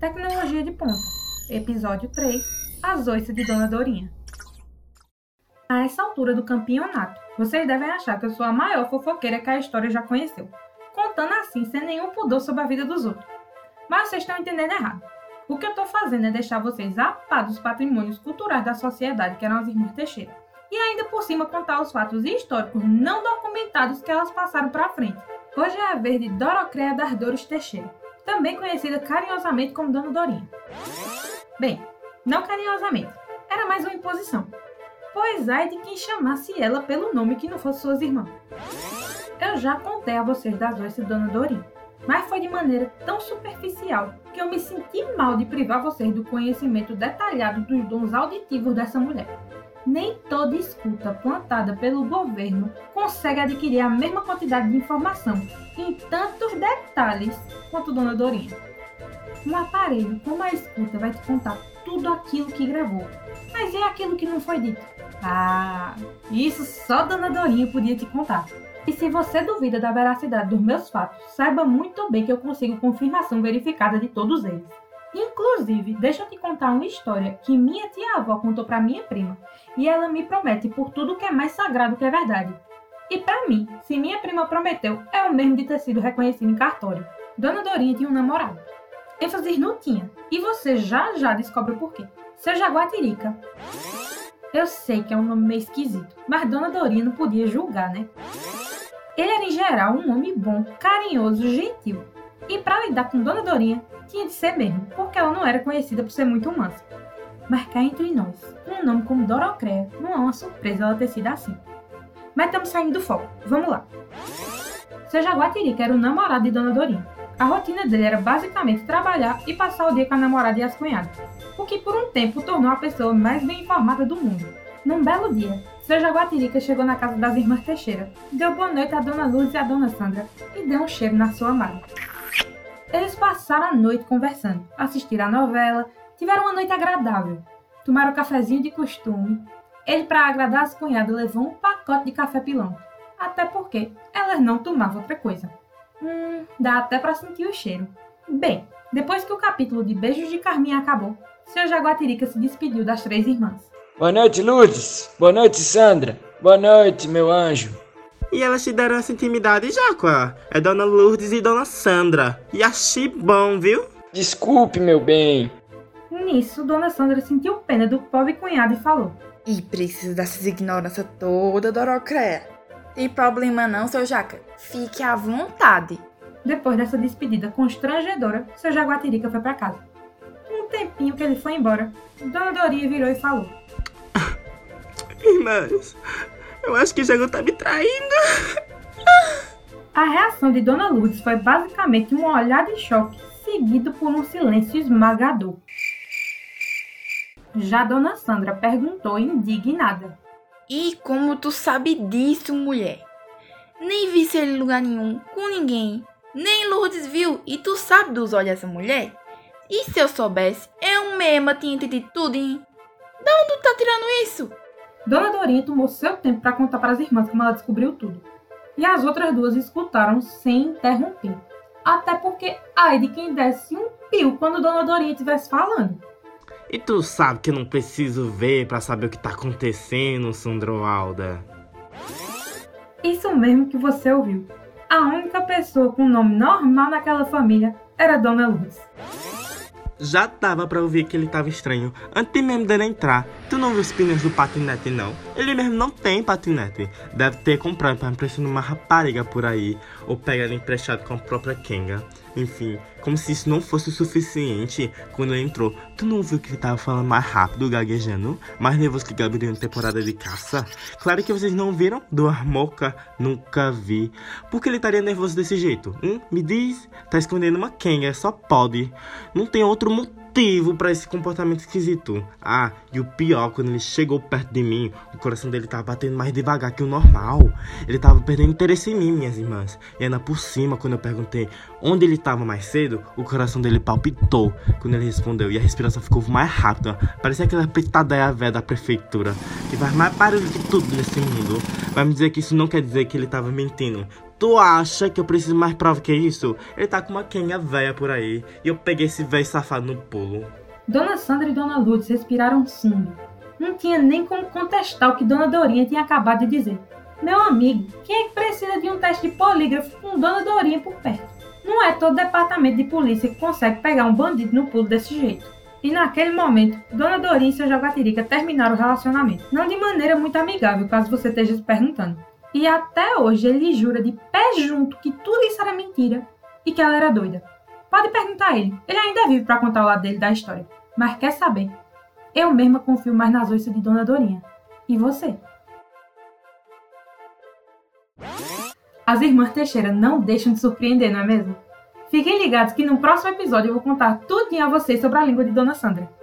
Tecnologia de Ponta, Episódio 3 As Oiças de Dona Dorinha. A essa altura do campeonato, vocês devem achar que eu sou a maior fofoqueira que a história já conheceu, contando assim sem nenhum pudor sobre a vida dos outros. Mas vocês estão entendendo errado. O que eu estou fazendo é deixar vocês a par dos patrimônios culturais da sociedade, que eram as irmãs Teixeira, e ainda por cima contar os fatos históricos não documentados que elas passaram para frente. Hoje é a vez de Dorocréa das Dores Teixeira também conhecida carinhosamente como Dona Dorinha. Bem, não carinhosamente, era mais uma imposição, pois ai de quem chamasse ela pelo nome que não fosse suas irmãs. Eu já contei a vocês das doenças de Dona Dorinha, mas foi de maneira tão superficial que eu me senti mal de privar vocês do conhecimento detalhado dos dons auditivos dessa mulher. Nem toda escuta plantada pelo governo consegue adquirir a mesma quantidade de informação em tantos detalhes quanto Dona Dorinha. Um aparelho como a escuta vai te contar tudo aquilo que gravou, mas é aquilo que não foi dito. Ah, isso só Dona Dorinha podia te contar. E se você duvida da veracidade dos meus fatos, saiba muito bem que eu consigo confirmação verificada de todos eles. Inclusive, deixa eu te contar uma história que minha tia-avó contou para minha prima, e ela me promete por tudo que é mais sagrado que é verdade. E para mim, se minha prima prometeu, é o mesmo de ter sido reconhecido em cartório. Dona Dorinha tinha um namorado. ênfase não tinha, e você já já descobre o porquê. Seu Jaguatirica. Eu sei que é um nome meio esquisito, mas Dona Dorinha não podia julgar, né? Ele era em geral um homem bom, carinhoso, gentil. E para lidar com Dona Dorinha, tinha de ser mesmo, porque ela não era conhecida por ser muito mansa. Mas cá entre nós, um nome como Dorocréa não é uma surpresa ela ter sido assim. Mas estamos saindo do foco, vamos lá. Seu Jaguatirica era o namorado de Dona Dorinha. A rotina dele era basicamente trabalhar e passar o dia com a namorada e as cunhadas, o que por um tempo tornou a pessoa mais bem informada do mundo. Num belo dia, seu Jaguatirica chegou na casa das irmãs Teixeira, deu boa noite à Dona Luz e à Dona Sandra e deu um cheiro na sua amada. Eles passaram a noite conversando, assistiram a novela, tiveram uma noite agradável, tomaram o cafezinho de costume. Ele, para agradar as cunhadas, levou um pacote de café pilão, até porque elas não tomavam outra coisa. Hum, dá até para sentir o cheiro. Bem, depois que o capítulo de Beijos de Carminha acabou, seu Jaguatirica se despediu das três irmãs. Boa noite, Lourdes. Boa noite, Sandra. Boa noite, meu anjo. E elas te deram essa intimidade já, Quá? É Dona Lourdes e Dona Sandra. E achei bom, viu? Desculpe, meu bem. Nisso, Dona Sandra sentiu pena do pobre cunhado e falou. E precisa dessas ignorância toda, Dorocréia. Tem problema não, seu Jaca. Fique à vontade. Depois dessa despedida constrangedora, seu Jaguatirica foi para casa. Um tempinho que ele foi embora, Dona Dorinha virou e falou. Irmãs, eu acho que Jago tá me traindo. A reação de Dona Lourdes foi basicamente um olhar de choque, seguido por um silêncio esmagador. Já Dona Sandra perguntou indignada. E como tu sabe disso, mulher? Nem vi ele em lugar nenhum, com ninguém. Nem Lourdes viu, e tu sabe dos olhos dessa mulher? E se eu soubesse, eu mesma tinha entendido tudo, hein? Da onde tu tá tirando isso? Dona Dorinha tomou seu tempo para contar para as irmãs como ela descobriu tudo. E as outras duas escutaram sem interromper. Até porque, ai de quem desse um pio quando Dona Dorinha estivesse falando. E tu sabe que eu não preciso ver para saber o que tá acontecendo, Sandroalda. Isso mesmo que você ouviu. A única pessoa com nome normal naquela família era Dona Luz. Já dava pra ouvir que ele tava estranho antes mesmo dele entrar. Tu não viu os pneus do patinete, não? Ele mesmo não tem patinete. Deve ter comprado pra impressionar uma rapariga por aí. Ou pegar ele emprestado com a própria Kenga. Enfim, como se isso não fosse o suficiente quando ele entrou. Tu não viu que ele tava falando mais rápido, gaguejando? Mais nervoso que Gabriel em temporada de caça? Claro que vocês não viram do Armoca, nunca vi. Por que ele estaria nervoso desse jeito? Hum? Me diz? Tá escondendo uma Kenga, só pode. Não tem outro motivo motivo para esse comportamento esquisito. Ah, e o pior, quando ele chegou perto de mim, o coração dele tava batendo mais devagar que o normal. Ele tava perdendo interesse em mim, minhas irmãs. E ainda por cima, quando eu perguntei onde ele tava mais cedo, o coração dele palpitou quando ele respondeu. E a respiração ficou mais rápida. Parecia aquela pitadeia velha da prefeitura, que faz mais barulho que tudo nesse mundo. Vai me dizer que isso não quer dizer que ele tava mentindo. Tu acha que eu preciso mais prova que isso? Ele tá com uma quenga velha por aí. E eu peguei esse velho safado no pulo. Dona Sandra e Dona Lourdes respiraram fundo. Não tinha nem como contestar o que Dona Dorinha tinha acabado de dizer. Meu amigo, quem é que precisa de um teste de polígrafo com Dona Dorinha por perto? Não é todo departamento de polícia que consegue pegar um bandido no pulo desse jeito. E naquele momento, Dona Dorinha e seu Jaguatirica terminaram o relacionamento. Não de maneira muito amigável, caso você esteja se perguntando. E até hoje ele jura de pé junto que tudo isso era mentira e que ela era doida. Pode perguntar a ele, ele ainda é vivo para contar o lado dele da história. Mas quer saber? Eu mesma confio mais nas oiças de Dona Dorinha. E você? As irmãs Teixeira não deixam de surpreender, não é mesmo? Fiquem ligados que no próximo episódio eu vou contar tudo a vocês sobre a língua de Dona Sandra.